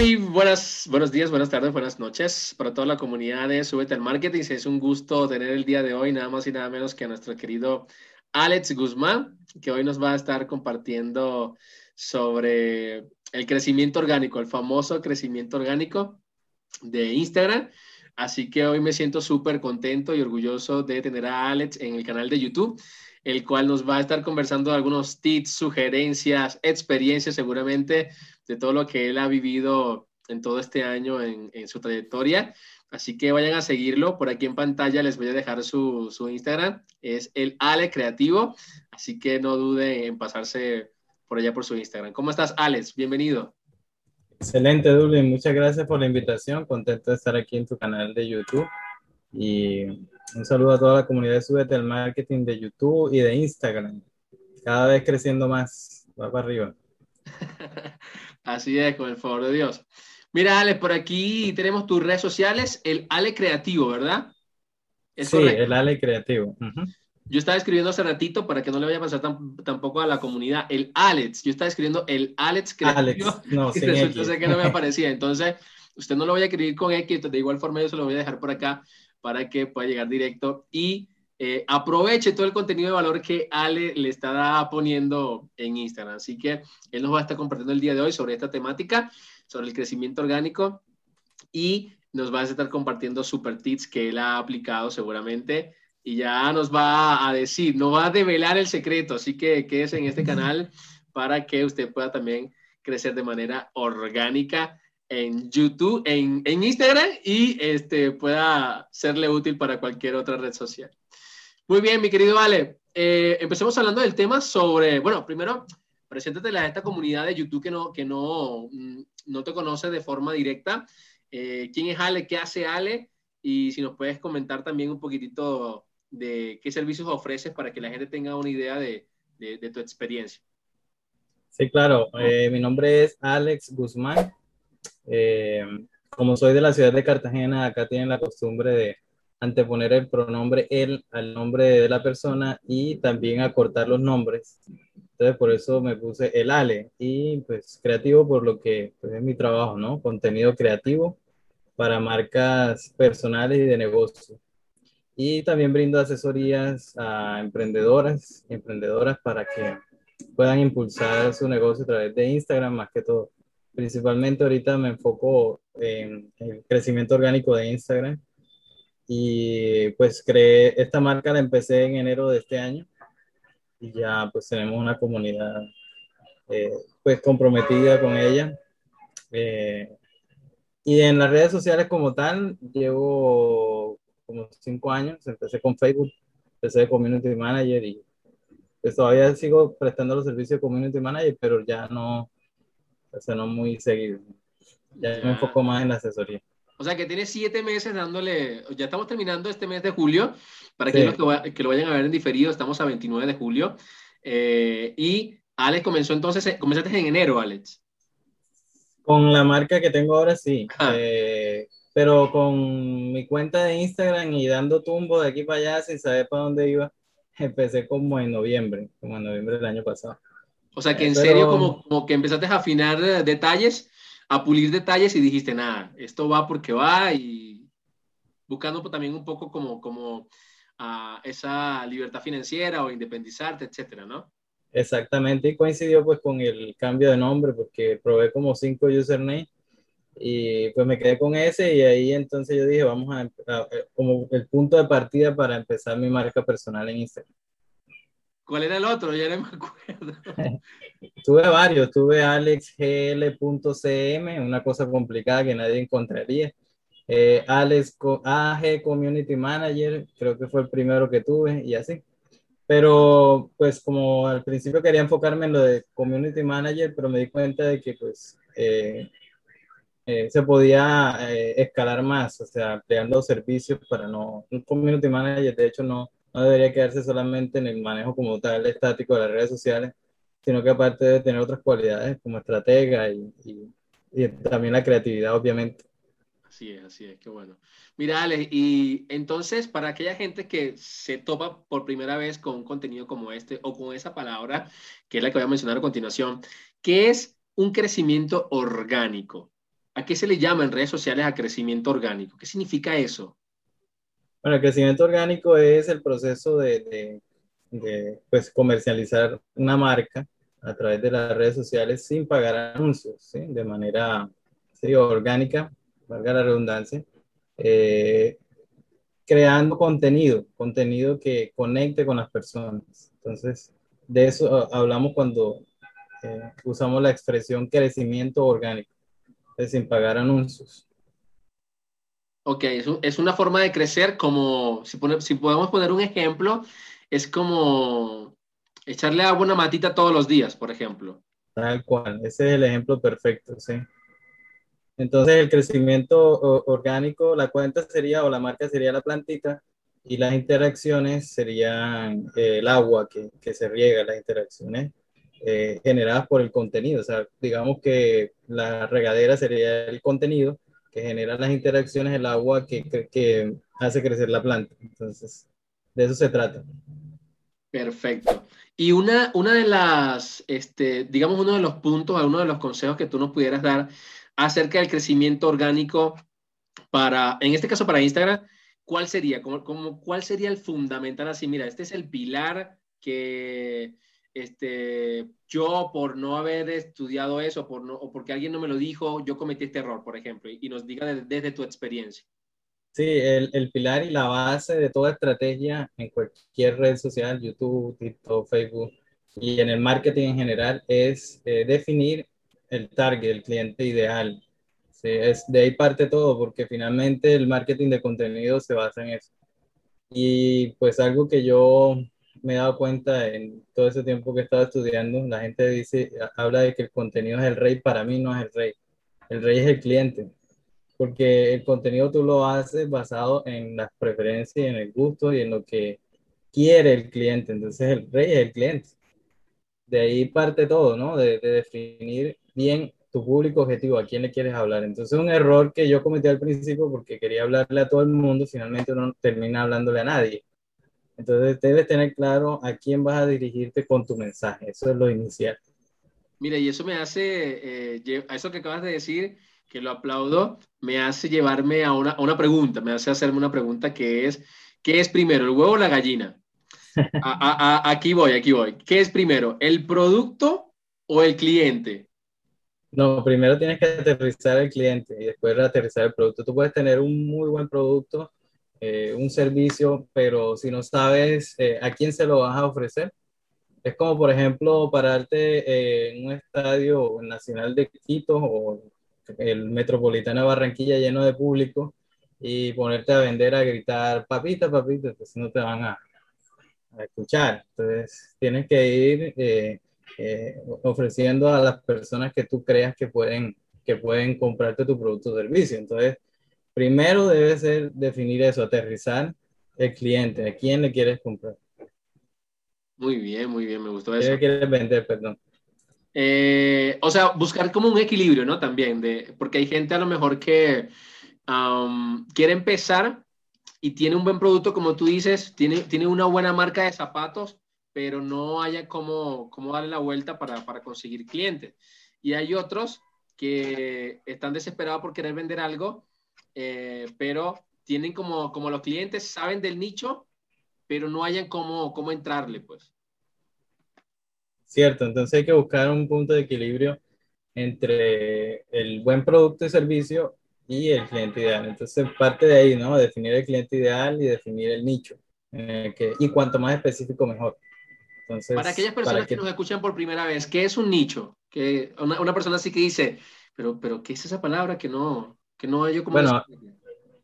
Muy buenas, buenos días, buenas tardes, buenas noches para toda la comunidad de Súbete al Marketing. Es un gusto tener el día de hoy nada más y nada menos que a nuestro querido Alex Guzmán, que hoy nos va a estar compartiendo sobre el crecimiento orgánico, el famoso crecimiento orgánico de Instagram. Así que hoy me siento súper contento y orgulloso de tener a Alex en el canal de YouTube el cual nos va a estar conversando algunos tips, sugerencias, experiencias seguramente de todo lo que él ha vivido en todo este año en, su trayectoria. Así que vayan a seguirlo. Por aquí en pantalla les voy a dejar su, Instagram. Es el Ale Creativo. Así que no duden en pasarse por allá por su Instagram. ¿Cómo estás, Alex? Bienvenido. Excelente, Dublin. Muchas gracias por la invitación. Contento de estar aquí en tu canal de YouTube. Y un saludo a toda la comunidad de Súbete al Marketing de YouTube y de Instagram. Cada vez creciendo más. Va para arriba. Así es, con el favor de Dios. Mira, Ale, por aquí tenemos tus redes sociales, el Ale Creativo, ¿verdad? sí, el Ale Creativo. Yo estaba escribiendo hace ratito para que no le vaya a pasar tampoco a la comunidad. El Alex, yo estaba escribiendo el Alex Creativo. Alex, no, y resulta que no me aparecía. Entonces, usted no lo voy a escribir con X, de igual forma yo se lo voy a dejar por acá para que pueda llegar directo y eh, aproveche todo el contenido de valor que Ale le está poniendo en Instagram. Así que él nos va a estar compartiendo el día de hoy sobre esta temática, sobre el crecimiento orgánico y nos va a estar compartiendo super tips que él ha aplicado seguramente y ya nos va a decir, nos va a develar el secreto. Así que quédese en este canal para que usted pueda también crecer de manera orgánica en YouTube, en, en, Instagram y este, pueda serle útil para cualquier otra red social. Muy bien, mi querido Ale. Eh, empecemos hablando del tema sobre, bueno, primero, preséntate a esta comunidad de YouTube que no, que no, mm, no te conoce de forma directa. Eh, ¿Quién es Ale? ¿Qué hace Ale? Y si nos puedes comentar también un poquitito de qué servicios ofreces para que la gente tenga una idea de, de, tu experiencia. Sí, claro. Eh, mi nombre es Alex Guzmán. Eh, como soy de la ciudad de Cartagena, acá tienen la costumbre de anteponer el pronombre él al nombre de la persona y también acortar los nombres. Entonces, por eso me puse el Ale y pues creativo por lo que pues, es mi trabajo, ¿no? Contenido creativo para marcas personales y de negocio. Y también brindo asesorías a emprendedoras, emprendedoras para que puedan impulsar su negocio a través de Instagram más que todo. Principalmente ahorita me enfoco en el crecimiento orgánico de Instagram. Y pues creé esta marca, la empecé en enero de este año. Y ya pues tenemos una comunidad eh, pues comprometida con ella. Eh, y en las redes sociales como tal, llevo como cinco años, empecé con Facebook, empecé de Community Manager y pues todavía sigo prestando los servicios de Community Manager, pero ya no, o sea, no muy seguido. Ya, me enfoco más en la asesoría. O sea, que tiene siete meses dándole, ya estamos terminando este mes de julio, para que, que, lo vayan a ver en diferido, estamos a 29 de julio. Eh, y Alex comenzó entonces, eh, comenzaste en enero, Alex. Con la marca que tengo ahora sí, ah. eh, pero con mi cuenta de Instagram y dando tumbo de aquí para allá sin saber para dónde iba, empecé como en noviembre, como en noviembre del año pasado. O sea que en serio como, como, que empezaste a afinar eh, detalles, a pulir detalles y dijiste, nada, esto va porque va y buscando también un poco como, como uh, esa libertad financiera o independizarte, etcétera, ¿no? Exactamente, y coincidió pues con el cambio de nombre porque probé como cinco usernames y pues me quedé con ese y ahí entonces yo dije, vamos a, a, como el punto de partida para empezar mi marca personal en Instagram. ¿Cuál era el otro? Ya no me acuerdo. tuve varios, tuve alexgl.cm, una cosa complicada que nadie encontraría. Eh, Alex AG Community Manager, creo que fue el primero que tuve y así. Pero pues como al principio quería enfocarme en lo de Community Manager, pero me di cuenta de que pues eh, eh, se podía eh, escalar más, o sea, ampliando servicios para no, un Community Manager de hecho no, no debería quedarse solamente en el manejo como tal estático de las redes sociales, sino que aparte de tener otras cualidades como estratega y, y, también la creatividad, obviamente. Así es, así es, qué bueno. Mira, y entonces para aquella gente que se topa por primera vez con un contenido como este o con esa palabra, que es la que voy a mencionar a continuación, ¿qué es un crecimiento orgánico? ¿A qué se le llama en redes sociales a crecimiento orgánico? ¿Qué significa eso? Bueno, el crecimiento orgánico es el proceso de, pues, comercializar una marca a través de las redes sociales sin pagar anuncios, de manera ¿sí? orgánica, valga la redundancia, eh, creando contenido, contenido que conecte con las personas. Entonces, de eso hablamos cuando eh, usamos la expresión crecimiento orgánico, es sin pagar anuncios. Ok, es, una forma de crecer como, si, si podemos poner un ejemplo, es como echarle agua a una matita todos los días, por ejemplo. Tal cual, ese es el ejemplo perfecto, sí. Entonces el crecimiento orgánico, la cuenta sería o la marca sería la plantita y las interacciones serían eh, el agua que, que, se riega, las interacciones eh, generadas por el contenido. O sea, digamos que la regadera sería el contenido que genera las interacciones, el agua que, que hace crecer la planta. Entonces, de eso se trata. Perfecto. Y una, una de las, este, digamos, uno de los puntos, uno de los consejos que tú nos pudieras dar acerca del crecimiento orgánico para, en este caso para Instagram, ¿cuál sería? Como, ¿Cuál sería el fundamental? Así, mira, este es el pilar que este, yo por no haber estudiado eso por no, o porque alguien no me lo dijo, yo cometí este error, por ejemplo, y, nos diga desde tu experiencia. Sí, el, el, pilar y la base de toda estrategia en cualquier red social, YouTube, TikTok, Facebook y en el marketing en general es eh, definir el target, el cliente ideal. Sí, es, de ahí parte todo, porque finalmente el marketing de contenido se basa en eso. Y pues algo que yo me he dado cuenta en todo ese tiempo que he estado estudiando, la gente dice, habla de que el contenido es el rey, para mí no es el rey. El rey es el cliente porque el contenido tú lo haces basado en las preferencias, en el gusto y en lo que quiere el cliente. Entonces el rey es el cliente. De ahí parte todo, ¿no? De, definir bien tu público objetivo, a quién le quieres hablar. Entonces un error que yo cometí al principio porque quería hablarle a todo el mundo, finalmente uno termina hablándole a nadie. Entonces debes tener claro a quién vas a dirigirte con tu mensaje. Eso es lo inicial. Mira, y eso me hace, eh, a eso que acabas de decir, que lo aplaudo, me hace llevarme a una, a una pregunta, me hace hacerme una pregunta que es, ¿qué es primero, el huevo o la gallina? A, a, aquí voy, aquí voy. ¿Qué es primero, el producto o el cliente? No, primero tienes que aterrizar el cliente y después aterrizar el producto. Tú puedes tener un muy buen producto, eh, un servicio, pero si no sabes eh, a quién se lo vas a ofrecer, es como, por ejemplo, pararte en un estadio nacional de Quito o el Metropolitano de Barranquilla lleno de público y ponerte a vender, a gritar, papita, papita, entonces no te van a, escuchar. Entonces tienes que ir eh, eh, ofreciendo a las personas que tú creas que pueden, que pueden comprarte tu producto o servicio. Entonces, primero debe ser definir eso, aterrizar el cliente, a quién le quieres comprar. Muy bien, muy bien, me gustó eso. ¿Qué quieres vender, perdón? Eh, o sea, buscar como un equilibrio, ¿no? También, de, porque hay gente a lo mejor que quiere empezar y tiene un buen producto, como tú dices, tiene, tiene una buena marca de zapatos, pero no haya cómo, cómo darle la vuelta para, para conseguir clientes. Y hay otros que están desesperados por querer vender algo, eh, pero tienen como, como los clientes saben del nicho, pero no hayan cómo, cómo entrarle, pues. Cierto, entonces hay que buscar un punto de equilibrio entre el buen producto y servicio y el cliente ideal. Entonces parte de ahí, ¿no? Definir el cliente ideal y definir el nicho. que, y cuanto más específico, mejor. Entonces, para aquellas personas que... nos escuchan por primera vez, ¿qué es un nicho? Que una, una, persona así que dice, pero, pero ¿qué es esa palabra que no, que no yo como... Bueno,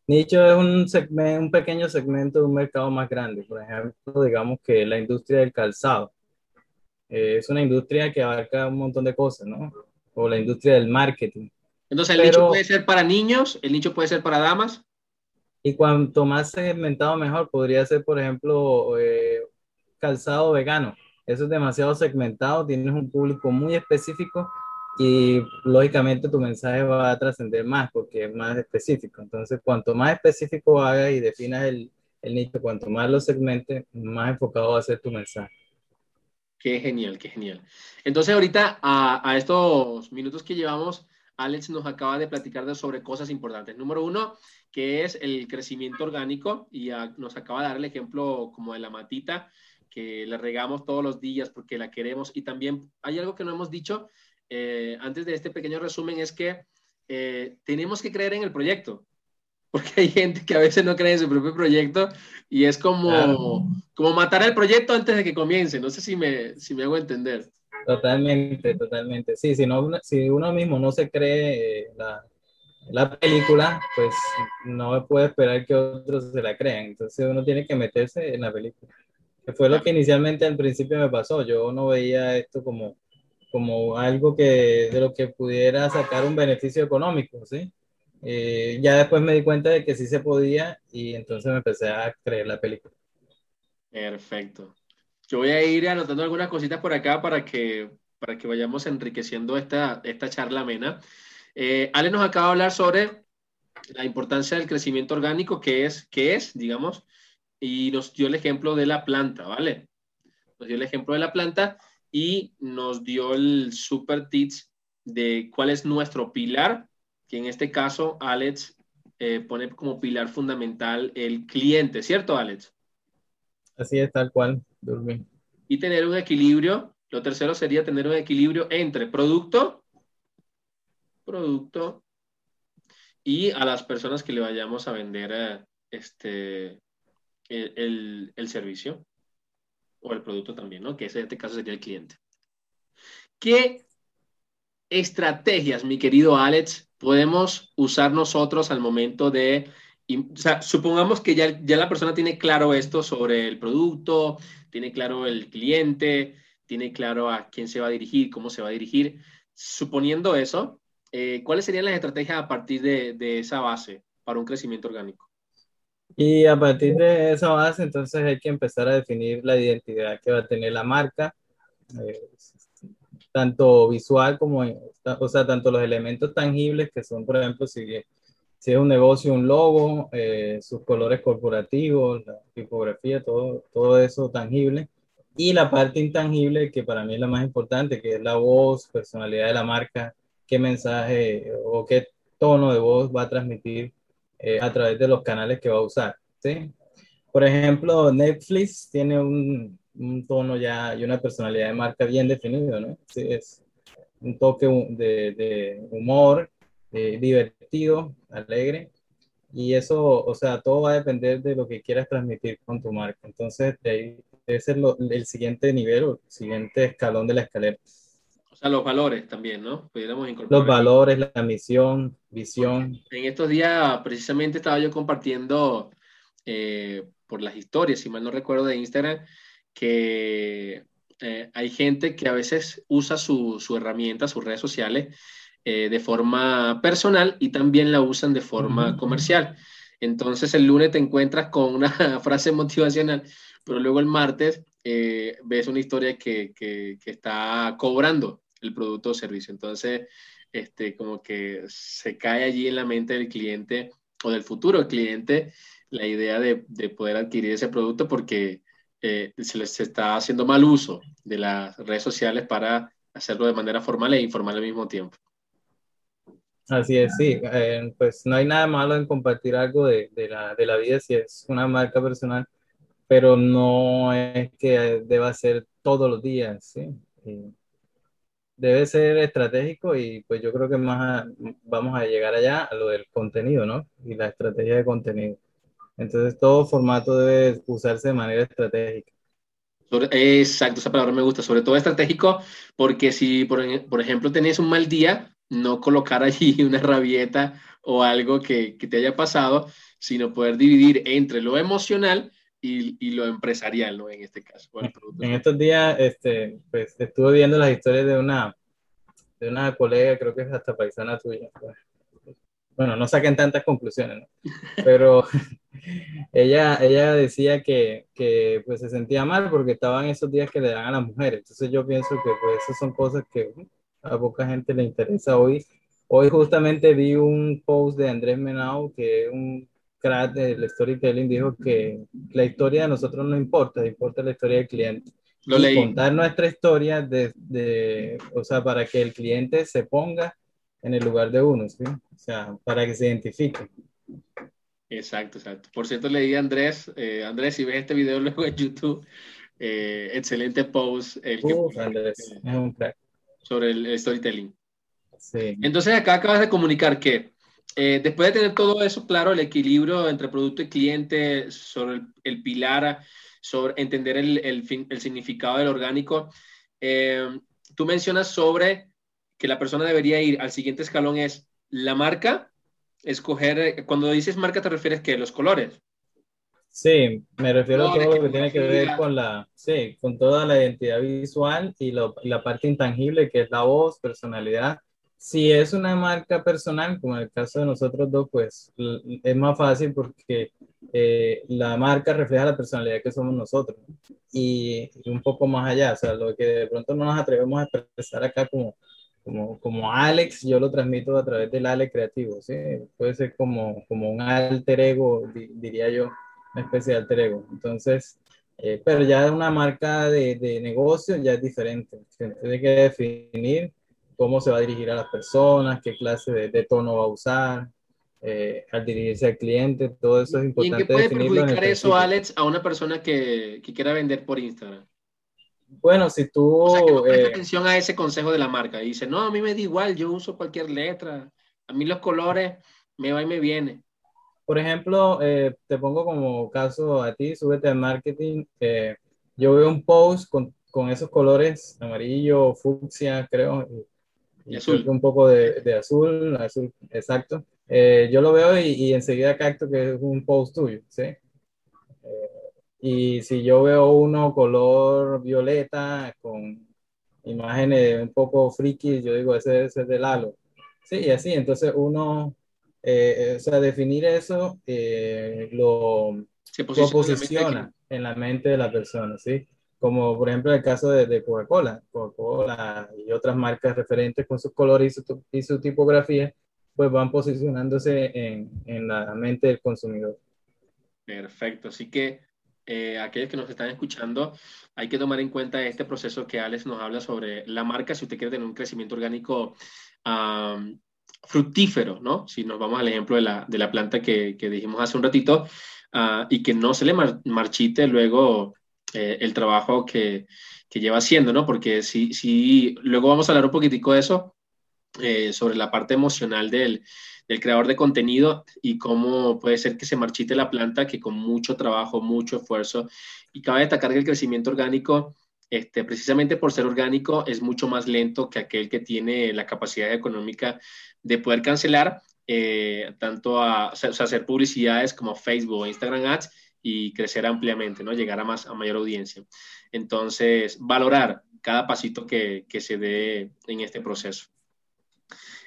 nicho es un, segmento, un pequeño segmento de un mercado más grande. Por ejemplo, digamos que la industria del calzado eh, es una industria que abarca un montón de cosas, ¿no? O la industria del marketing. Entonces, el nicho puede ser para niños, el nicho puede ser para damas. Y cuanto más segmentado, mejor. Podría ser, por ejemplo, eh, calzado vegano. Eso es demasiado segmentado, tienes un público muy específico y lógicamente tu mensaje va a trascender más porque es más específico. Entonces, cuanto más específico hagas y definas el, el nicho, cuanto más lo segmentes, más enfocado va a ser tu mensaje. Qué genial, qué genial. Entonces, ahorita, a, estos minutos que llevamos, Alex nos acaba de platicar sobre cosas importantes. Número uno, que es el crecimiento orgánico y nos acaba de dar el ejemplo como de la matita que le regamos todos los días porque la queremos y también hay algo que no hemos dicho eh, antes de este pequeño resumen es que eh, tenemos que creer en el proyecto porque hay gente que a veces no cree en su propio proyecto y es como, como matar el proyecto antes de que comience. No sé si me, si me hago entender. Totalmente, totalmente. Sí, si, no, si uno mismo no se cree eh, la, la película, pues no puede esperar que otros se la crean. Entonces uno tiene que meterse en la película. Que fue lo que inicialmente al principio me pasó. Yo no veía esto como, como algo que, de lo que pudiera sacar un beneficio económico, ¿sí? Eh, ya después me di cuenta de que sí se podía y entonces me empecé a creer la película. Perfecto. Yo voy a ir anotando algunas cositas por acá para que, para que vayamos enriqueciendo esta, esta charla amena. Eh, Ale nos acaba de hablar sobre la importancia del crecimiento orgánico, que es, que es, digamos, y nos dio el ejemplo de la planta, ¿vale? Nos dio el ejemplo de la planta y nos dio el super tips de cuál es nuestro pilar, que en este caso Alex eh, pone como pilar fundamental el cliente, ¿cierto, Alex? Así es, tal cual, Durmi. Y tener un equilibrio. Lo tercero sería tener un equilibrio entre producto producto y a las personas que le vayamos a vender eh, este, el, servicio o el producto también, ¿no? Que en este caso sería el cliente. ¿Qué estrategias, mi querido Alex, podemos usar nosotros al momento de, o sea, supongamos que ya, ya la persona tiene claro esto sobre el producto, tiene claro el cliente, tiene claro a quién se va a dirigir, cómo se va a dirigir. Suponiendo eso, eh, ¿cuáles serían las estrategias a partir de, esa base para un crecimiento orgánico? Y a partir de esa base, entonces hay que empezar a definir la identidad que va a tener la marca, eh, tanto visual como, o sea, tanto los elementos tangibles que son, por ejemplo, si, si es un negocio, un logo, eh, sus colores corporativos, la tipografía, todo, todo eso tangible. Y la parte intangible, que para mí es la más importante, que es la voz, personalidad de la marca, qué mensaje o qué tono de voz va a transmitir eh, a través de los canales que va a usar. ¿sí? Por ejemplo, Netflix tiene un, un, tono ya y una personalidad de marca bien definido, ¿no? Sí, es un toque de, de humor, eh, divertido, alegre. Y eso, o sea, todo va a depender de lo que quieras transmitir con tu marca. Entonces, de ahí debe ser el siguiente nivel o el siguiente escalón de la escalera. O sea, los valores también, ¿no? Pudiéramos incorporar. Los valores, la misión, visión. En estos días, precisamente, estaba yo compartiendo eh, por las historias, si mal no recuerdo, de Instagram, que eh, hay gente que a veces usa su, su herramienta, sus redes sociales, eh, de forma personal y también la usan de forma comercial. Entonces, el lunes te encuentras con una frase motivacional, pero luego el martes ves una historia que, que, que, está cobrando el producto o servicio. Entonces, este, como que se cae allí en la mente del cliente o del futuro cliente la idea de, de poder adquirir ese producto porque eh, se les está haciendo mal uso de las redes sociales para hacerlo de manera formal e informal al mismo tiempo. Así es, sí, eh, pues no hay nada malo en compartir algo de, de, la, de la vida si es una marca personal, pero no es que deba ser todos los días, ¿sí? Debe ser estratégico y pues yo creo que más vamos a llegar allá a lo del contenido, ¿no? Y la estrategia de contenido. Entonces todo formato debe usarse de manera estratégica. Exacto, esa palabra me gusta, sobre todo estratégico, porque si, por, por ejemplo, tenés un mal día, no colocar allí una rabieta o algo que, que te haya pasado, sino poder dividir entre lo emocional y, lo empresarial, ¿no? En este caso. en estos días, este, pues, estuve viendo las historias de una, de una colega, creo que es hasta paisana tuya. Pues. Bueno, no saquen tantas conclusiones, ¿no? Pero ella, ella decía que, que, pues, se sentía mal porque estaban esos días que le dan a las mujeres. Entonces yo pienso que pues, esas son cosas que a poca gente le interesa hoy. Hoy justamente vi un post de Andrés Menao, que es un del storytelling dijo que la historia de nosotros no importa, importa la historia del cliente. y contar nuestra historia de, de, o sea, para que el cliente se ponga en el lugar de uno, ¿sí? O sea, para que se identifique. Exacto, exacto. Por cierto, le di a Andrés, eh, Andrés, si ves este video luego en YouTube, eh, excelente post el Andrés, es un crack. sobre el, storytelling. Sí. Entonces acá acabas de comunicar que eh, después de tener todo eso claro, el equilibrio entre producto y cliente, sobre el, pilar, sobre entender el, el, significado del orgánico, tú mencionas sobre que la persona debería ir al siguiente escalón es la marca, escoger, eh, cuando dices marca te refieres que los colores. Sí, me refiero a todo lo que tiene que ver con la, sí, con toda la identidad visual y, la parte intangible que es la voz, personalidad. Si es una marca personal, como en el caso de nosotros dos, pues es más fácil porque eh, la marca refleja la personalidad que somos nosotros y, y, un poco más allá, o sea, lo que de pronto no nos atrevemos a expresar acá como como, como Alex, yo lo transmito a través del Ale creativo, ¿sí? Puede ser como, como un alter ego, diría yo, una especie de alter ego. Entonces, eh, pero ya una marca de, de, negocio ya es diferente. Tiene que definir cómo se va a dirigir a las personas, qué clase de, de tono va a usar, eh, al dirigirse al cliente, todo eso es importante. ¿Y en qué puede perjudicar eso, Alex, a una persona que, que quiera vender por Instagram? Bueno, si tú... O sea, que no presta eh, atención a ese consejo de la marca y dice, no, a mí me da igual, yo uso cualquier letra, a mí los colores me va y me viene. Por ejemplo, eh, te pongo como caso a ti, súbete al marketing, yo veo un post con, con, esos colores amarillo, fucsia, creo, y, azul. un poco de, de, azul, azul, exacto. Eh, yo lo veo y, y, enseguida capto que es un post tuyo, ¿sí? Y si yo veo uno color violeta con imágenes un poco friki, yo digo, ese, ese es de Lalo. Sí, y así, entonces uno, eh, o sea, definir eso eh, lo, posiciona, en, la mente de la persona, ¿sí? Como por ejemplo el caso de, de Coca-Cola, Coca-Cola y otras marcas referentes con sus colores y su, y su tipografía, pues van posicionándose en, en la mente del consumidor. Perfecto, así que eh, aquellos que nos están escuchando, hay que tomar en cuenta este proceso que Alex nos habla sobre la marca si usted quiere tener un crecimiento orgánico fructífero, ¿no? Si nos vamos al ejemplo de la, de la planta que, que, dijimos hace un ratito ah, y que no se le marchite luego eh, el trabajo que, que, lleva haciendo, ¿no? Porque si, si luego vamos a hablar un poquitico de eso, eh, sobre la parte emocional del, del creador de contenido y cómo puede ser que se marchite la planta, que con mucho trabajo, mucho esfuerzo, y cabe destacar que el crecimiento orgánico, este, precisamente por ser orgánico, es mucho más lento que aquel que tiene la capacidad económica de poder cancelar eh, tanto a, hacer publicidades como Facebook o Instagram Ads y crecer ampliamente, ¿no? Llegar a, más, a mayor audiencia. Entonces, valorar cada pasito que, que se dé en este proceso.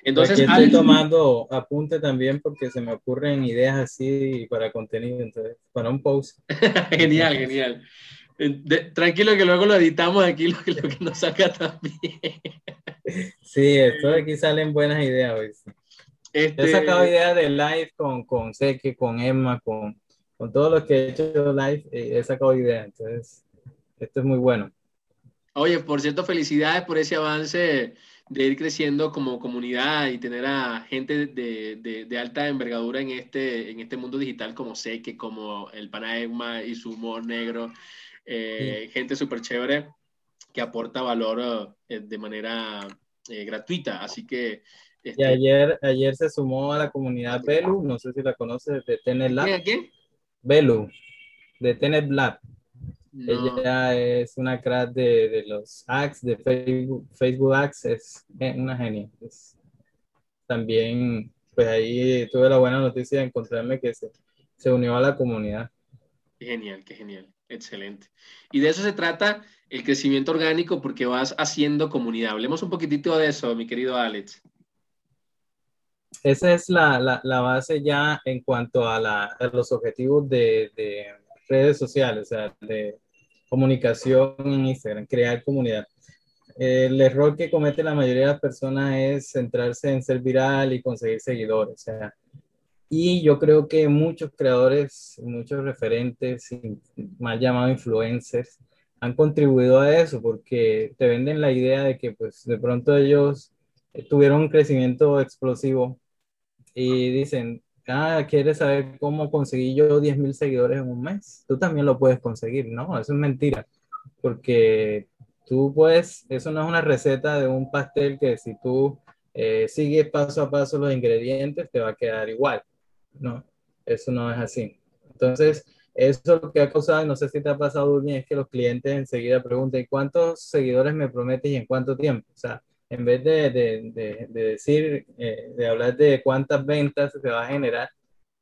Entonces, estoy tomando apunte también porque se me ocurren ideas así para contenido, entonces, para un post. genial, genial. tranquilo que luego lo editamos aquí, lo, que nos saca también. sí, esto de aquí salen buenas ideas. Este... He sacado ideas de live con, con Seque, con Emma, con, con todos los que he hecho live, eh, he sacado ideas, entonces, esto es muy bueno. Oye, por cierto, felicidades por ese avance de ir creciendo como comunidad y tener a gente de, de, alta envergadura en este, en este mundo digital como Seque, como el Panaegma y su humor negro, eh, gente súper chévere que aporta valor eh, de manera eh, gratuita. Así que... Este... Y ayer, ayer se sumó a la comunidad Belu, no sé si la conoces, de Tenet Lab. ¿Quién? Belu, de Tenet Lab. Ella es una crack de, de, los ads, de Facebook, Facebook Ads, es una genia. también, pues ahí tuve la buena noticia de encontrarme que se, se unió a la comunidad. Qué genial, qué genial, excelente. Y de eso se trata el crecimiento orgánico porque vas haciendo comunidad. Hablemos un poquitito de eso, mi querido Alex. Esa es la, la, la base ya en cuanto a, la, a los objetivos de, de redes sociales, o sea, de comunicación en Instagram, crear comunidad. El error que comete la mayoría de las personas es centrarse en ser viral y conseguir seguidores. O sea, y yo creo que muchos creadores, muchos referentes, mal llamados influencers, han contribuido a eso porque te venden la idea de que pues de pronto ellos tuvieron un crecimiento explosivo y dicen, ah, ¿quieres saber cómo conseguí yo 10 mil seguidores en un mes? Tú también lo puedes conseguir, ¿no? Eso es mentira, porque tú puedes, eso no es una receta de un pastel que si tú eh, sigues paso a paso los ingredientes te va a quedar igual, ¿no? Eso no es así. Entonces, eso lo que ha causado, no sé si te ha pasado, bien, es que los clientes enseguida preguntan, ¿cuántos seguidores me prometes y en cuánto tiempo? O sea, en vez de, de, de, decir, eh, de hablar de cuántas ventas se va a generar,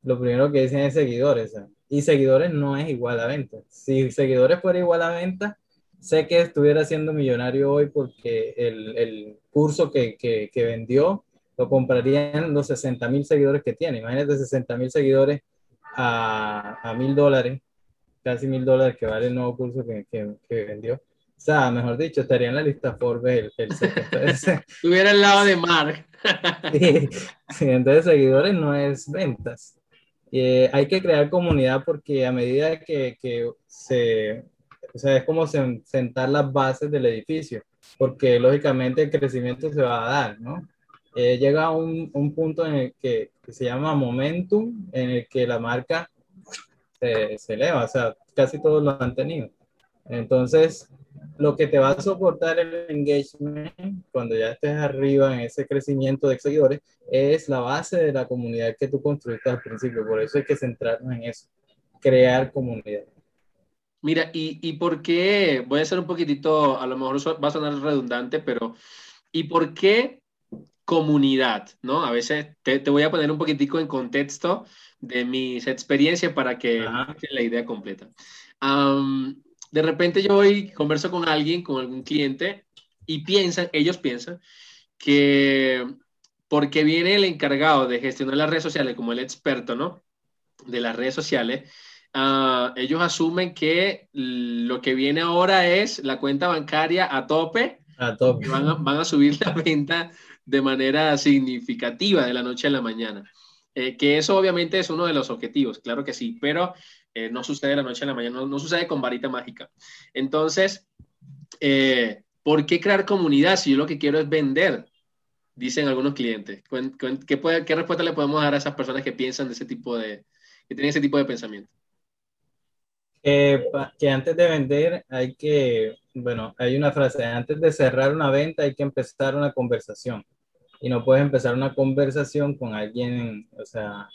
lo primero que dicen es seguidores. Y seguidores no es igual a ventas. Si seguidores fuera igual a ventas, sé que estuviera siendo millonario hoy porque el, el curso que, que, que, vendió lo comprarían los 60 mil seguidores que tiene. Imagínate 60 mil seguidores a mil dólares, casi mil dólares que vale el nuevo curso que, que vendió. O sea, mejor dicho, estaría en la lista Forbes el, el Estuviera al lado de Mark. sí, entonces seguidores no es ventas. Eh, hay que crear comunidad porque a medida que, que, se, o sea, es como sentar las bases del edificio, porque lógicamente el crecimiento se va a dar, ¿no? Eh, llega a un, un, punto en el que, que, se llama momentum, en el que la marca se, se eleva, o sea, casi todos lo han tenido. Entonces, lo que te va a soportar el engagement cuando ya estés arriba en ese crecimiento de seguidores es la base de la comunidad que tú construiste al principio. Por eso hay que centrarnos en eso, crear comunidad. Mira, y, y por qué, voy a ser un poquitito, a lo mejor va a sonar redundante, pero ¿y por qué comunidad? ¿No? A veces te, te voy a poner un poquitico en contexto de mis experiencias para que la idea completa. Um, de repente yo voy, converso con alguien, con algún cliente, y piensan, ellos piensan, que porque viene el encargado de gestionar las redes sociales como el experto, ¿no? De las redes sociales, uh, ellos asumen que lo que viene ahora es la cuenta bancaria a tope. A tope. van, a, van a subir la venta de manera significativa de la noche a la mañana. Eh, que eso obviamente es uno de los objetivos, claro que sí, pero eh, no sucede de la noche a la mañana, no, sucede con varita mágica. Entonces, eh, ¿por qué crear comunidad si yo lo que quiero es vender? Dicen algunos clientes. ¿Qué, puede, ¿Qué respuesta le podemos dar a esas personas que piensan de ese tipo de, que tienen ese tipo de pensamiento? que antes de vender hay que, bueno, hay una frase, antes de cerrar una venta hay que empezar una conversación. Y no puedes empezar una conversación con alguien, o sea,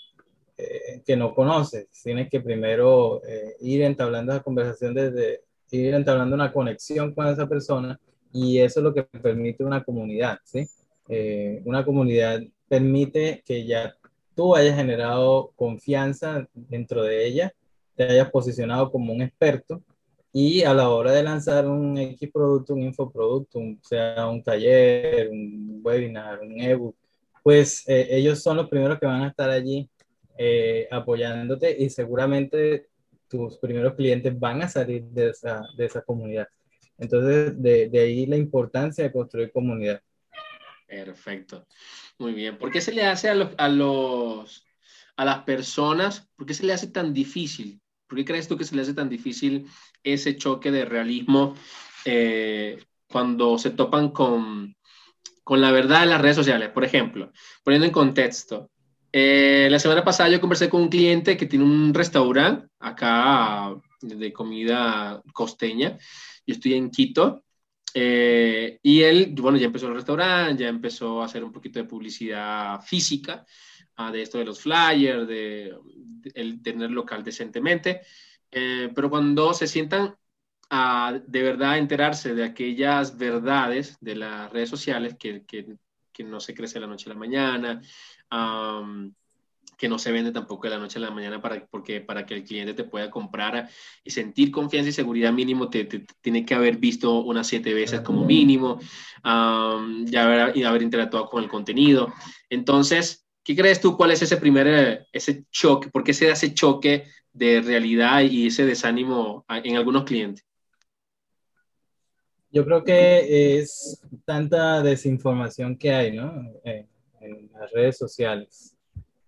eh, que no conoces. Tienes que primero eh, ir entablando esa conversación desde, ir entablando una conexión con esa persona y eso es lo que permite una comunidad, ¿sí? Eh, una comunidad permite que ya tú hayas generado confianza dentro de ella, te hayas posicionado como un experto y a la hora de lanzar un X producto, un infoproducto, un, sea un taller, un webinar, un ebook, pues ellos son los primeros que van a estar allí eh, apoyándote y seguramente tus primeros clientes van a salir de esa, de esa comunidad. Entonces, de, de, ahí la importancia de construir comunidad. Perfecto. Muy bien. ¿Por qué se le hace a los, a los a las personas, por qué se le hace tan difícil? ¿Por qué crees tú que se le hace tan difícil ese choque de realismo eh, cuando se topan con, con la verdad en las redes sociales? Por ejemplo, poniendo en contexto, eh, la semana pasada yo conversé con un cliente que tiene un restaurante acá de comida costeña. Yo estoy en Quito. Eh, y él, bueno, ya empezó el restaurante, ya empezó a hacer un poquito de publicidad física uh, de esto de los flyers, de, el tener local decentemente. Eh, pero cuando se sientan a de verdad enterarse de aquellas verdades de las redes sociales que, que, no se crece de la noche a la mañana, que no se vende tampoco de la noche a la mañana para, porque para que el cliente te pueda comprar y sentir confianza y seguridad mínimo, te, tiene que haber visto unas siete veces como mínimo, ya haber, y haber interactuado con el contenido. Entonces, ¿qué crees tú? ¿Cuál es ese primer, eh, ese choque? ¿Por qué se da ese choque de realidad y ese desánimo en algunos clientes? Yo creo que es tanta desinformación que hay, ¿no? Eh, en las redes sociales.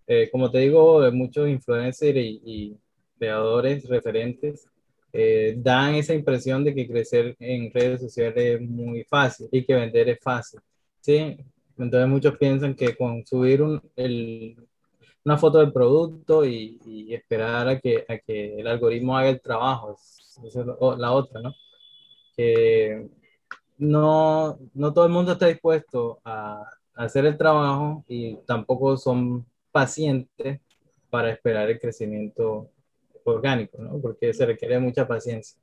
Eh, como te digo, muchos influencers y, creadores referentes eh, dan esa impresión de que crecer en redes sociales es muy fácil y que vender es fácil. ¿sí? Entonces muchos piensan que con subir un, el, una foto del producto y, y, esperar a que, a que el algoritmo haga el trabajo, esa es la otra, ¿no? Que no, no todo el mundo está dispuesto a hacer el trabajo y tampoco son pacientes para esperar el crecimiento orgánico, ¿no? Porque se requiere mucha paciencia.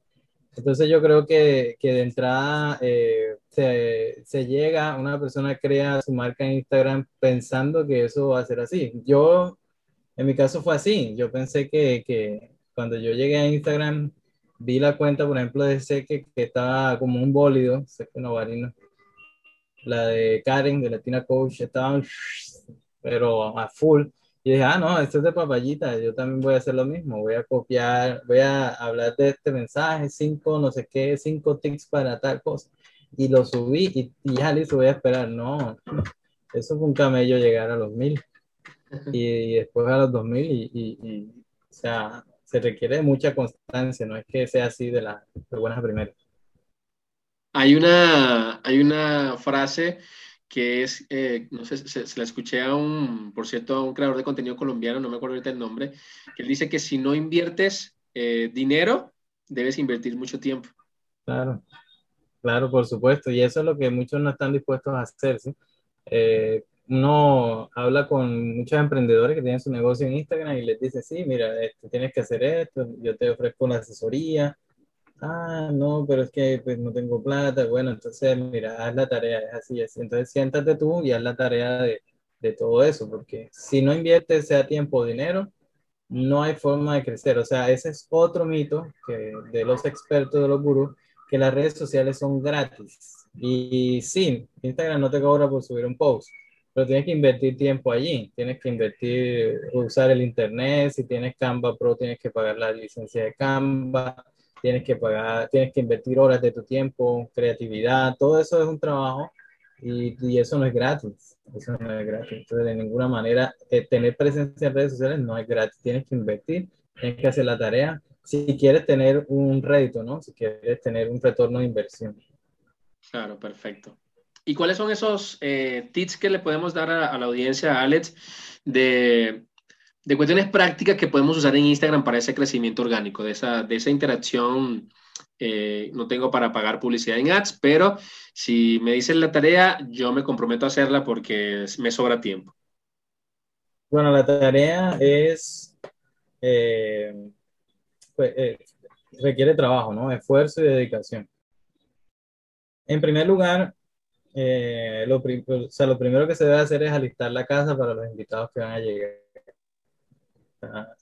Entonces yo creo que, que de entrada eh, se, se, llega, una persona crea su marca en Instagram pensando que eso va a ser así. Yo, en mi caso fue así. Yo pensé que, que cuando yo llegué a Instagram, vi la cuenta, por ejemplo, de Seque, que estaba como un bólido, Seque Novarino. La de Karen, de Latina Coach, estaban, pero a full. Y dije, ah, no, esto es de papayita, yo también voy a hacer lo mismo, voy a copiar, voy a hablar de este mensaje, cinco, no sé qué, cinco tics para tal cosa. Y lo subí y, ya listo, voy a esperar. No, eso fue un camello llegar a los mil. Y, después a los dos mil y, y, o sea, se requiere mucha constancia, no es que sea así de la de buenas a primeras. Hay una, hay una frase que es, eh, no sé, se, la escuché a un, por cierto, a un creador de contenido colombiano, no me acuerdo ahorita el nombre, que él dice que si no inviertes eh, dinero, debes invertir mucho tiempo. Claro, claro, por supuesto, y eso es lo que muchos no están dispuestos a hacer, ¿sí? Eh, uno habla con muchos emprendedores que tienen su negocio en Instagram y les dice, sí, mira, este, tienes que hacer esto, yo te ofrezco una asesoría, ah, no, pero es que pues, no tengo plata, bueno, entonces mira, haz la tarea, es así, es. Entonces siéntate tú y haz la tarea de, de todo eso, porque si no inviertes sea tiempo o dinero, no hay forma de crecer. O sea, ese es otro mito que de los expertos, de los gurús, que las redes sociales son gratis. Y sí, Instagram no te cobra por subir un post, pero tienes que invertir tiempo allí, tienes que invertir, usar el internet, si tienes Canva Pro tienes que pagar la licencia de Canva, tienes que pagar, tienes que invertir horas de tu tiempo, creatividad, todo eso es un trabajo y, y eso no es gratis, eso no es gratis. Entonces, de ninguna manera, eh, tener presencia en redes sociales no es gratis, tienes que invertir, tienes que hacer la tarea si quieres tener un rédito, ¿no? Si quieres tener un retorno de inversión. Claro, perfecto. ¿Y cuáles son esos eh, tips que le podemos dar a, a la audiencia, Alex, de de cuestiones prácticas que podemos usar en Instagram para ese crecimiento orgánico, de esa, de esa interacción. Eh, no tengo para pagar publicidad en ads, pero si me dicen la tarea, yo me comprometo a hacerla porque me sobra tiempo. Bueno, la tarea es, eh, pues, eh, requiere trabajo, ¿no? Esfuerzo y dedicación. En primer lugar, lo, o sea, lo primero que se debe hacer es alistar la casa para los invitados que van a llegar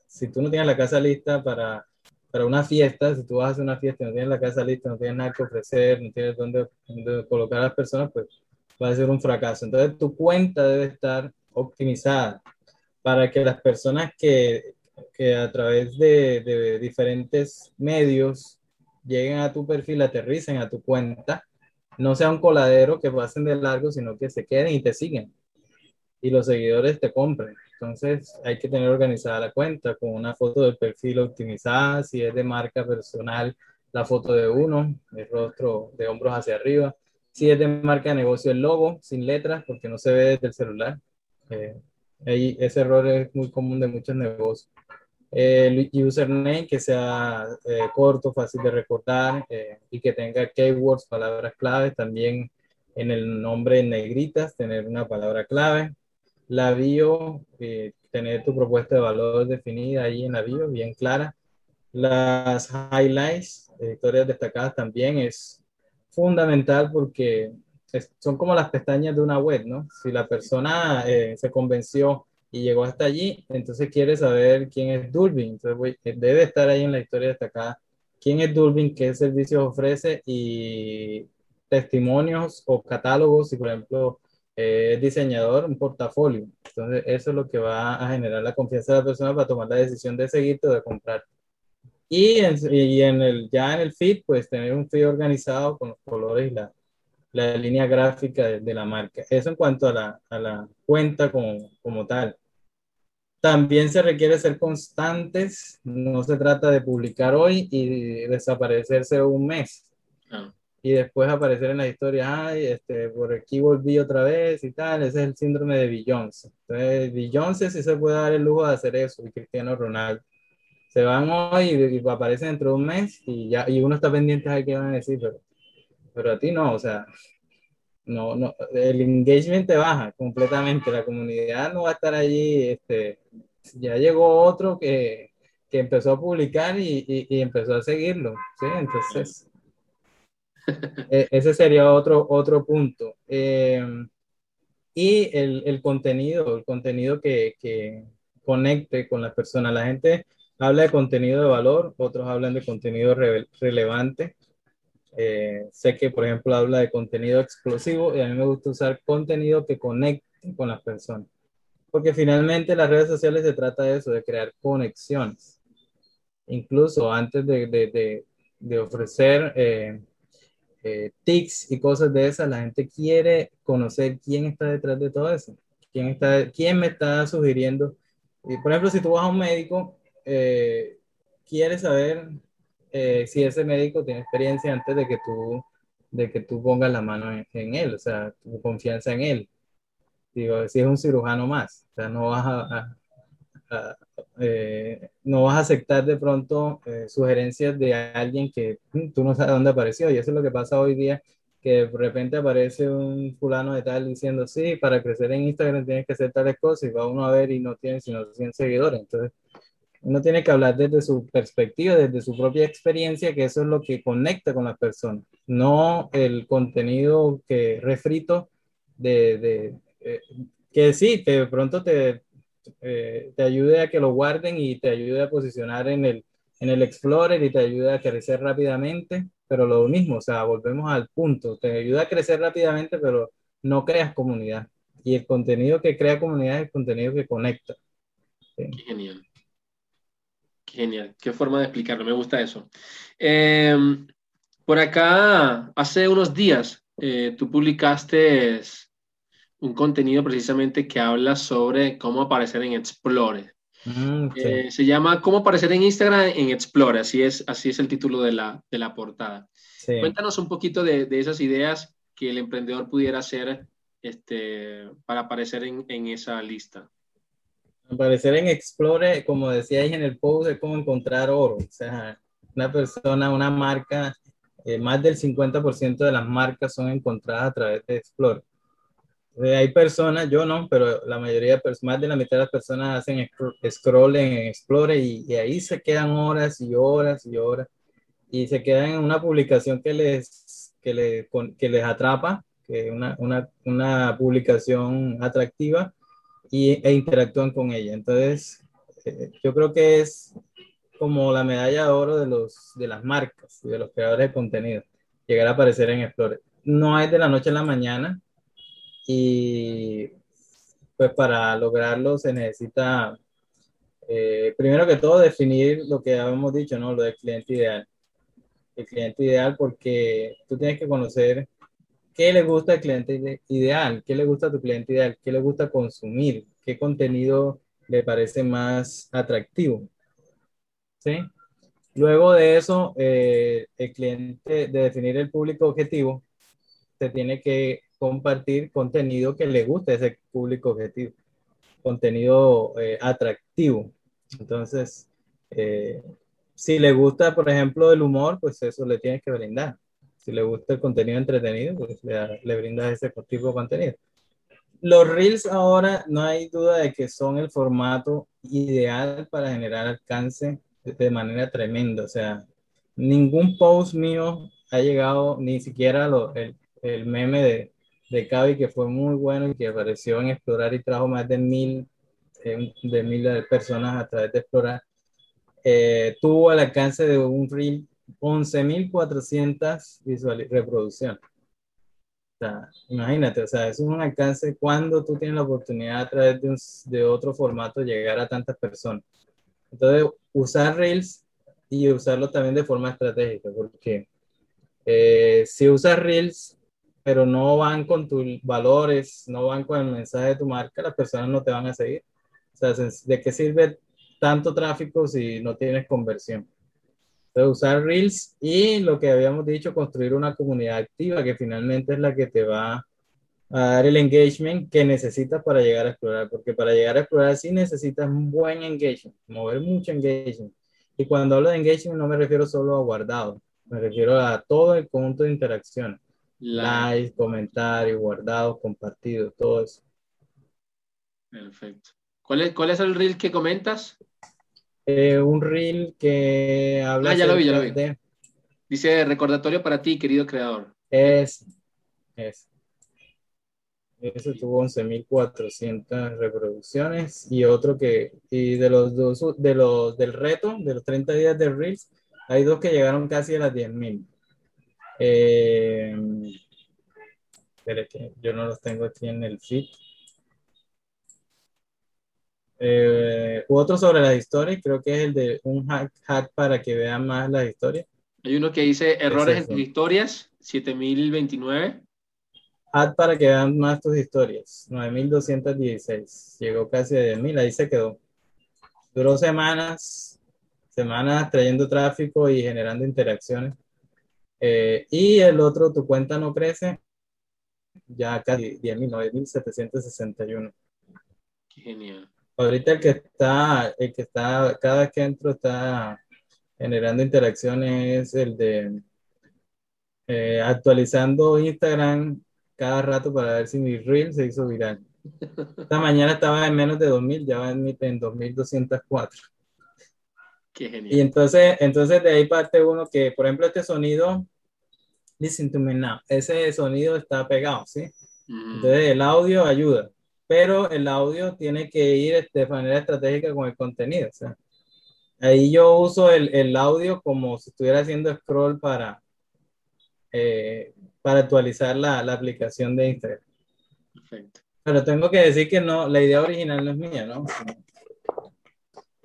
si tú no tienes la casa lista para, para una fiesta, si tú vas a una fiesta y no tienes la casa lista, no tienes nada que ofrecer, no tienes dónde, colocar a las personas, pues va a ser un fracaso. Entonces tu cuenta debe estar optimizada para que las personas que, que a través de, de, diferentes medios lleguen a tu perfil, aterricen a tu cuenta, no sea un coladero que pasen de largo, sino que se queden y te siguen y los seguidores te compren. Entonces hay que tener organizada la cuenta con una foto del perfil optimizada, si es de marca personal, la foto de uno, el rostro de hombros hacia arriba. Si es de marca de negocio, el logo sin letras porque no se ve desde el celular. Eh, ahí, ese error es muy común de muchos negocios. El username que sea eh, corto, fácil de recordar eh, y que tenga keywords, palabras claves. También en el nombre en negritas, tener una palabra clave la bio, eh, tener tu propuesta de valor definida ahí en la bio, bien clara. Las highlights, historias destacadas también es fundamental porque son como las pestañas de una web, ¿no? Si la persona eh, se convenció y llegó hasta allí, entonces quiere saber quién es Dulbin. Entonces eh, debe estar ahí en la historia destacada quién es Dulbin, qué servicios ofrece y testimonios o catálogos, si por ejemplo eh, diseñador, un portafolio. Entonces, eso es lo que va a generar la confianza de la persona para tomar la decisión de seguirte o de comprar. Y, en, y en el, ya en el feed, pues tener un feed organizado con los colores y la, la línea gráfica de, la marca. Eso en cuanto a la, a la cuenta como, como tal. También se requiere ser constantes, no se trata de publicar hoy y desaparecerse un mes. Y después aparecer en la historia, ay, este, por aquí volví otra vez y tal, ese es el síndrome de Beyoncé. Entonces, Beyoncé sí se puede dar el lujo de hacer eso, y Cristiano Ronaldo. Se van hoy y, aparecen dentro de un mes y ya, y uno está pendiente de qué van a decir, pero, pero a ti no, o sea, no, no, el engagement te baja completamente, la comunidad no va a estar allí, este, ya llegó otro que, que empezó a publicar y, y, empezó a seguirlo, ¿sí? Entonces, e, ese sería otro, otro punto. Eh, y el, el, contenido, el contenido que, que conecte con las personas. La gente habla de contenido de valor, otros hablan de contenido relevante. Eh, sé que, por ejemplo, habla de contenido explosivo y a mí me gusta usar contenido que conecte con las personas. Porque finalmente las redes sociales se trata de eso, de crear conexiones. Incluso antes de, de, de, ofrecer eh, eh, tics y cosas de esas, la gente quiere conocer quién está detrás de todo eso. Quién, está, quién me está sugiriendo. Y, por ejemplo, si tú vas a un médico, eh, quieres saber eh, si ese médico tiene experiencia antes de que tú, de que tú pongas la mano en, él, o sea, tu confianza en él. Digo, si es un cirujano más, o sea, no vas a, eh, no vas a aceptar de pronto eh, sugerencias de alguien que mm, tú no sabes dónde apareció. Y eso es lo que pasa hoy día, que de repente aparece un fulano de tal diciendo, sí, para crecer en Instagram tienes que hacer tales cosas y va uno a ver y no tiene sino 100 seguidores. Entonces, uno tiene que hablar desde su perspectiva, desde su propia experiencia, que eso es lo que conecta con las personas, no el contenido que refrito de, de eh, que sí, que de pronto te, eh, te ayude a que lo guarden y te ayude a posicionar en el, en el Explorer y te ayude a crecer rápidamente, pero lo mismo, o sea, volvemos al punto, te ayuda a crecer rápidamente, pero no creas comunidad. Y el contenido que crea comunidad es el contenido que conecta. genial. Genial, qué forma de explicarlo, me gusta eso. Em, por acá, hace unos días, eh, tú publicaste un contenido precisamente que habla sobre cómo aparecer en Explorer. Mm, eh, se llama Cómo aparecer en Instagram en Explorer, así es, así es el título de la, de la portada. Cuéntanos un poquito de, de, esas ideas que el emprendedor pudiera hacer este, para aparecer en, en esa lista. Aparecer en Explore, como decíais en el post, es como encontrar oro. O sea, una persona, una marca, eh, más del 50% de las marcas son encontradas a través de Explore. Hay personas, yo no, pero la mayoría, de más de la mitad de las personas hacen scroll en Explore y, y ahí se quedan horas y horas y horas y se quedan en una publicación que les, que les, que les atrapa, que una, una, una publicación atractiva y, e interactúan con ella. Entonces, eh, yo creo que es como la medalla de oro de, los, de las marcas y de los creadores de contenido, llegar a aparecer en Explore. No es de la noche a la mañana y pues para lograrlo se necesita, eh, primero que todo, definir lo que habíamos dicho, ¿no? Lo del cliente ideal. El cliente ideal porque tú tienes que conocer ¿Qué le gusta al cliente ideal? ¿Qué le gusta a tu cliente ideal? ¿Qué le gusta consumir? ¿Qué contenido le parece más atractivo? ¿Sí? Luego de eso, eh, el cliente, de definir el público objetivo, se tiene que compartir contenido que le guste a ese público objetivo, contenido eh, atractivo. Entonces, eh, si le gusta, por ejemplo, el humor, pues eso le tienes que brindar si le gusta el contenido entretenido, pues le, le brindas ese tipo de contenido. Los Reels ahora no hay duda de que son el formato ideal para generar alcance de manera tremenda. O sea, ningún post mío ha llegado, ni siquiera lo, el, el, meme de, de Cavi, que fue muy bueno y que apareció en Explorar y trajo más de mil, eh, de mil personas a través de Explorar. Eh, tuvo el alcance de un reel 11.400 reproducciones. O sea, imagínate, o sea, es un alcance cuando tú tienes la oportunidad a través de, de otro formato llegar a tantas personas. Entonces, usar Reels y usarlo también de forma estratégica, porque eh, si usas Reels, pero no van con tus valores, no van con el mensaje de tu marca, las personas no te van a seguir. O sea, ¿de qué sirve tanto tráfico si no tienes conversión? Entonces, usar Reels y lo que habíamos dicho, construir una comunidad activa que finalmente es la que te va a dar el engagement que necesitas para llegar a explorar, porque para llegar a explorar sí necesitas un buen engagement, mover mucho engagement. Y cuando hablo de engagement no me refiero solo a guardado, me refiero a todo el conjunto de interacción. Likes, comentarios, guardados, compartidos, todo eso. Perfecto. ¿Cuál es, cuál es el reel que comentas? Eh, un reel que habla. Ah, ya lo vi, ya lo vi. Dice recordatorio para ti, querido creador. Es. Es. Ese tuvo 11.400 reproducciones y otro que, y de los dos, de los del reto, de los 30 días de Reels, hay dos que llegaron casi a las 10.000. Eh, que yo no los tengo aquí en el feed. Eh, otro sobre las historias, creo que es el de un hack, para que vean más las historias. Hay uno que dice errores en tus historias, 7029. Ad para que vean más tus historias. 9216. Llegó casi a 10.000, ahí se quedó. Duró semanas, semanas trayendo tráfico y generando interacciones. Eh, y el otro, tu cuenta no crece, ya casi 10.000, 9.761. Qué genial. Ahorita el que está, el que está, cada vez que entro está generando interacciones es el de eh, actualizando Instagram cada rato para ver si mi reel se hizo viral. Esta mañana estaba en menos de 2000, ya va en, en 2204. Qué genial. Y entonces, entonces de ahí parte uno que, por ejemplo, este sonido, listen to me now, ese sonido está pegado, ¿sí? Entonces el audio ayuda, pero el audio tiene que ir de manera estratégica con el contenido. O sea, ahí yo uso el, el audio como si estuviera haciendo scroll para, eh, para actualizar la, la, aplicación de Instagram. Perfecto. Pero tengo que decir que no, la idea original no es mía, ¿no?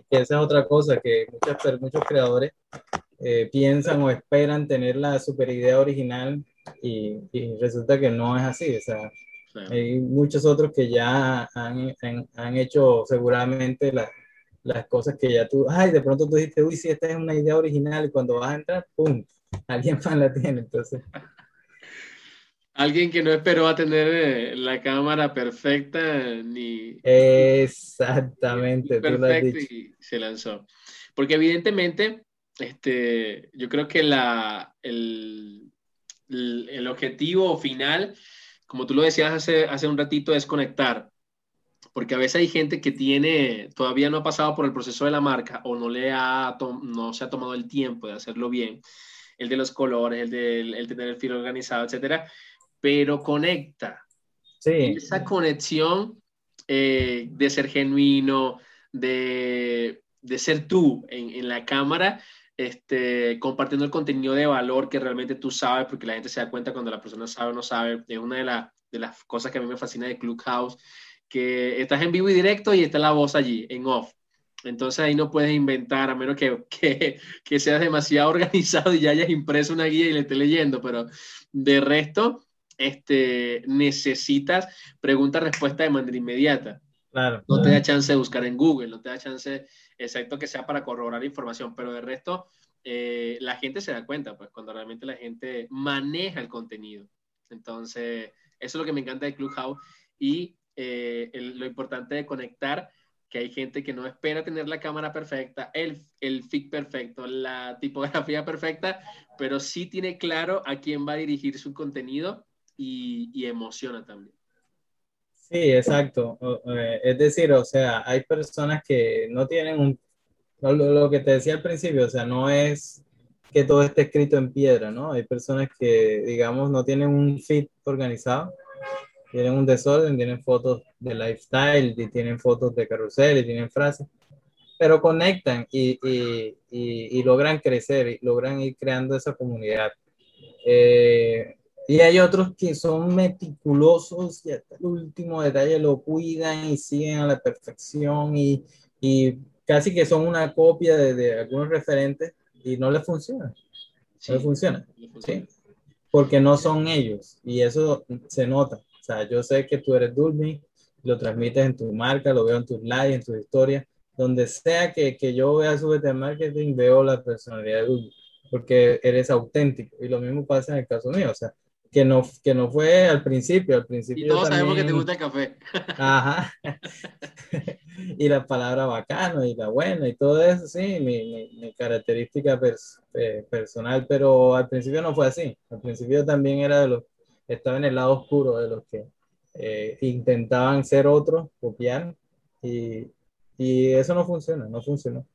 Que esa es otra cosa que muchos, muchos creadores eh, piensan o esperan tener la super idea original y, y, resulta que no es así. O sea, hay muchos otros que ya han, han, han hecho seguramente la, las cosas que ya tú, ay, de pronto tú dijiste, uy, sí, esta es una idea original y cuando vas a entrar, ¡pum! Alguien más la tiene, entonces. Alguien que no esperó a tener eh, la cámara perfecta ni... Exactamente, perfecto y se lanzó. Porque evidentemente, este, yo creo que la, el, el, objetivo final, como tú lo decías hace, hace un ratito, es conectar. Porque a veces hay gente que tiene, todavía no ha pasado por el proceso de la marca o no, le ha, no se ha tomado el tiempo de hacerlo bien el de los colores, el de el tener el filo organizado, etcétera, pero conecta. Sí. Esa conexión eh, de ser genuino, de, de ser tú en, en, la cámara, este, compartiendo el contenido de valor que realmente tú sabes, porque la gente se da cuenta cuando la persona sabe o no sabe. Es una de, de las cosas que a mí me fascina de Clubhouse, que estás en vivo y directo y está la voz allí, en off. Entonces ahí no puedes inventar, a menos que, que, que, seas demasiado organizado y ya hayas impreso una guía y le estés leyendo, pero de resto, este, necesitas pregunta-respuesta de manera inmediata. No te da chance de buscar en Google, no te da chance, exacto, que sea para corroborar información, pero de resto, eh, la gente se da cuenta, pues, cuando realmente la gente maneja el contenido. Entonces, eso es lo que me encanta de Clubhouse y eh, lo importante de conectar que hay gente que no espera tener la cámara perfecta, el, el FIC perfecto, la tipografía perfecta, pero sí tiene claro a quién va a dirigir su contenido y emociona también. Sí, exacto. Eh, es decir, o sea, hay personas que no tienen un, lo, que te decía al principio, o sea, no es que todo esté escrito en piedra, ¿no? Hay personas que, digamos, no tienen un fit organizado tienen un desorden, tienen fotos de lifestyle, y tienen fotos de carrusel, y tienen frases, pero conectan y, y, y, logran crecer, y logran ir creando esa comunidad. Eh, y hay otros que son meticulosos y hasta el último detalle lo cuidan y siguen a la perfección y, y casi que son una copia de, de, algunos referentes y no les funciona. Sí, no les funciona. ¿sí? Porque no son ellos y eso se nota. O sea, yo sé que tú eres Dulby, lo transmites en tu marca, lo veo en tus likes, en tus historias, donde sea que, que yo vea su de marketing, veo la personalidad de Google, porque eres auténtico. Y lo mismo pasa en el caso mío, o sea, que no, que no fue al principio, al principio. Y todos sabemos que te gusta el café. Ajá. y la palabra bacano y la buena y todo eso, sí, mi, mi, característica personal, pero al principio no fue así. Al principio también era de los, estaba en el lado oscuro de los que eh, intentaban ser otros, copiar, y, y eso no funciona, no funcionó.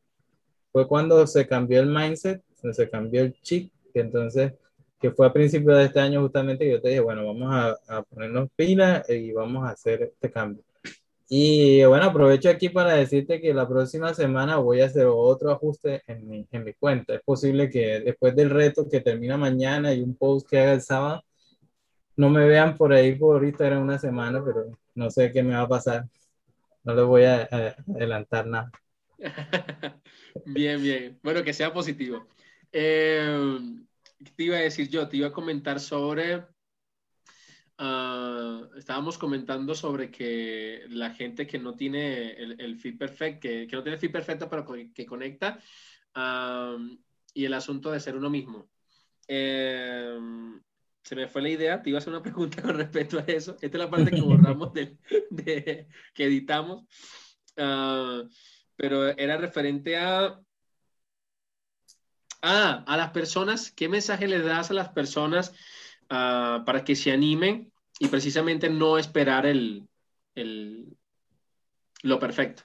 Fue cuando se cambió el mindset, se cambió el chip, que entonces que fue a principios de este año justamente que yo te dije, bueno, vamos a, a ponernos pilas y vamos a hacer este cambio. Y bueno, aprovecho aquí para decirte que la próxima semana voy a hacer otro ajuste en mi, en mi cuenta. Es posible que después del reto que termina mañana y un post que haga el sábado, no me vean por ahí por en una semana, pero no sé qué me va a pasar. No les voy a, adelantar nada. bien, bien. Bueno, que sea positivo. Eh, te iba a decir yo? Te iba a comentar sobre... Ah, estábamos comentando sobre que la gente que no tiene el, el feed perfecto, que, que, no tiene el feed perfecto, pero que conecta, y el asunto de ser uno mismo. Em, se me fue la idea, te iba a hacer una pregunta con respecto a eso. Esta es la parte que borramos, de, que editamos. Ah, pero era referente a Ah, a las personas, ¿qué mensaje le das a las personas ah, para que se animen y precisamente no esperar el, lo perfecto?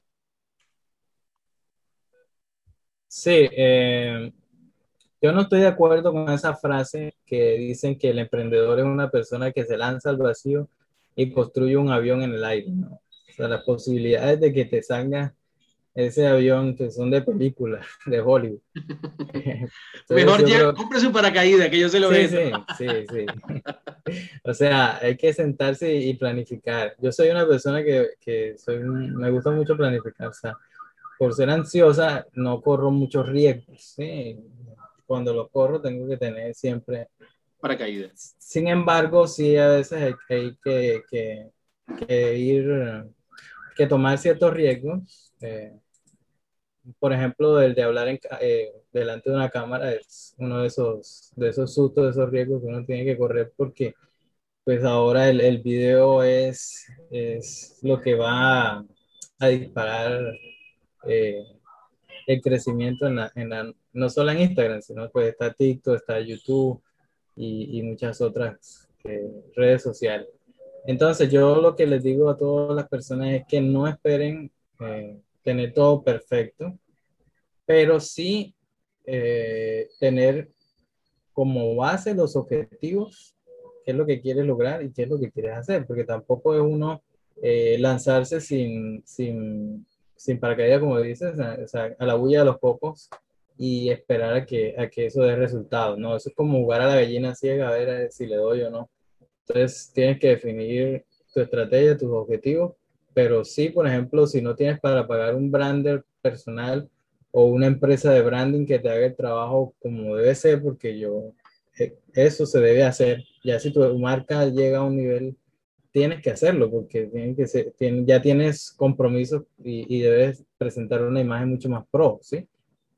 Sí, eh, yo no estoy de acuerdo con esa frase que dicen que el emprendedor es una persona que se lanza al vacío y construye un avión en el aire. O sea, las posibilidades de que te salga ese avión que son de película, de Hollywood. Mejor ya compre su paracaídas, que yo se lo sí, Sí, sí, sí. o sea, hay que sentarse y planificar. Yo soy una persona que, que soy, me gusta mucho planificar. O sea, por ser ansiosa, no corro muchos riesgos. ¿sí? Cuando lo corro, tengo que tener siempre paracaídas. Sin embargo, sí, a veces hay, que, que, que, ir, que tomar ciertos riesgos. Eh, por ejemplo, el de hablar en, eh, delante de una cámara es uno de esos, de esos sustos, de esos riesgos que uno tiene que correr porque pues ahora el, el video es, es lo que va a, disparar eh, el crecimiento en la, en la, no solo en Instagram, sino pues está TikTok, está YouTube y, y muchas otras eh, redes sociales. Entonces yo lo que les digo a todas las personas es que no esperen tener todo perfecto, pero sí eh, tener como base los objetivos, qué es lo que quieres lograr y qué es lo que quieres hacer, porque tampoco es uno eh, lanzarse sin, sin, sin paracaídas, como dices, a la bulla de los pocos y esperar a que, a que eso dé resultado, ¿no? Eso es como jugar a la gallina ciega a ver si le doy o no. Entonces tienes que definir tu estrategia, tus objetivos pero sí, por ejemplo, si no tienes para pagar un brander personal o una empresa de branding que te haga el trabajo como debe ser, porque yo, eh, eso se debe hacer. Ya si tu marca llega a un nivel, tienes que hacerlo, porque tiene que ser, ya tienes compromisos y, y, debes presentar una imagen mucho más pro, ¿sí?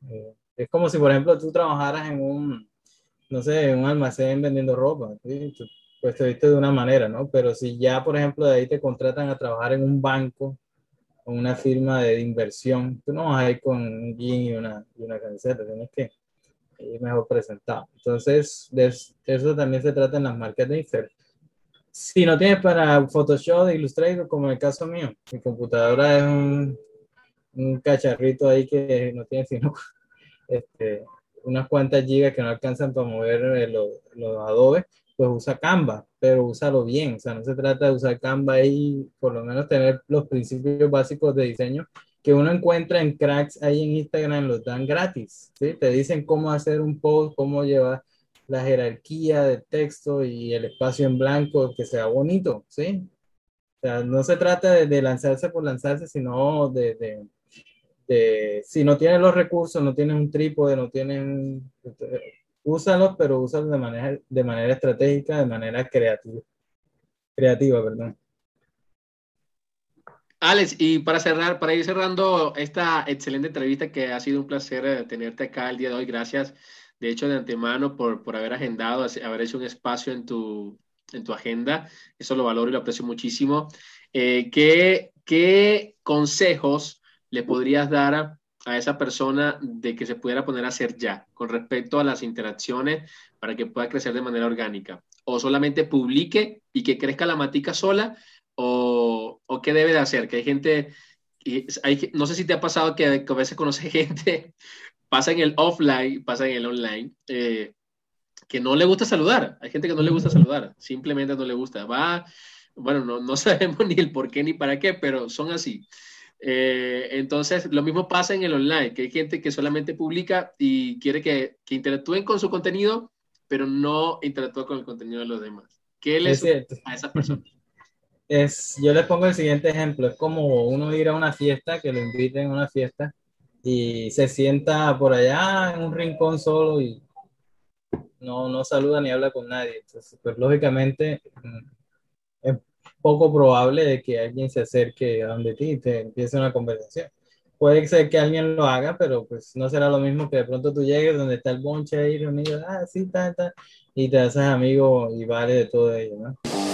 Eh, es como si, por ejemplo, tú trabajaras en un, no sé, en un almacén vendiendo ropa, ¿sí? Pues te viste de una manera, ¿no? Pero si ya, por ejemplo, de ahí te contratan a trabajar en un banco o una firma de inversión, tú no vas a ir con un jean y una, y una camiseta, tienes que ir mejor presentado. Entonces, de eso también se trata en las marcas de Instagram. Si no tienes para Photoshop, Illustrator, como en el caso mío, mi computadora es un, un cacharrito ahí que no tiene sino este, unas cuantas gigas que no alcanzan para mover eh, los, los Adobe, pues usa Canva, pero úsalo bien. O sea, no se trata de usar Canva y por lo menos tener los principios básicos de diseño que uno encuentra en cracks ahí en Instagram, los dan gratis. ¿sí? Te dicen cómo hacer un post, cómo llevar la jerarquía de texto y el espacio en blanco que sea bonito. ¿sí? O sea, no se trata de, lanzarse por lanzarse, sino de, de, de, si no tienes los recursos, no tienes un trípode, no tienes úsalos, pero úsalos de manera, de manera estratégica, de manera creativa. Creativa, perdón. Alex, y para cerrar, para ir cerrando esta excelente entrevista que ha sido un placer eh, tenerte acá el día de hoy, gracias de hecho de antemano por, por haber agendado, haber hecho un espacio en tu, en tu agenda, eso lo valoro y lo aprecio muchísimo. Eh, ¿qué, ¿Qué consejos le podrías dar a esa persona de que se pudiera poner a hacer ya con respecto a las interacciones para que pueda crecer de manera orgánica? ¿O solamente publique y que crezca la matica sola? ¿O, o qué debe de hacer? Que hay gente, hay, no sé si te ha pasado que, a veces conoce gente, pasa en el offline, pasa en el online, eh, que no le gusta saludar. Hay gente que no le gusta saludar, simplemente no le gusta. Va, bueno, no, no sabemos ni el por qué ni para qué, pero son así. Eh, entonces, lo mismo pasa en el online, que hay gente que solamente publica y quiere que, que interactúen con su contenido, pero no interactúa con el contenido de los demás. ¿Qué le a esa persona? Es, yo les pongo el siguiente ejemplo, es como uno ir a una fiesta, que lo inviten a una fiesta y se sienta por allá en un rincón solo y no, no saluda ni habla con nadie. Entonces, pues lógicamente mm, es poco probable de que alguien se acerque a donde ti y te empiece una conversación. Puede ser que alguien lo haga, pero pues no será lo mismo que de pronto tú llegues donde está el bonche ahí reunido, ah, sí, está, está, y te haces amigo y vale de todo ello, ¿no?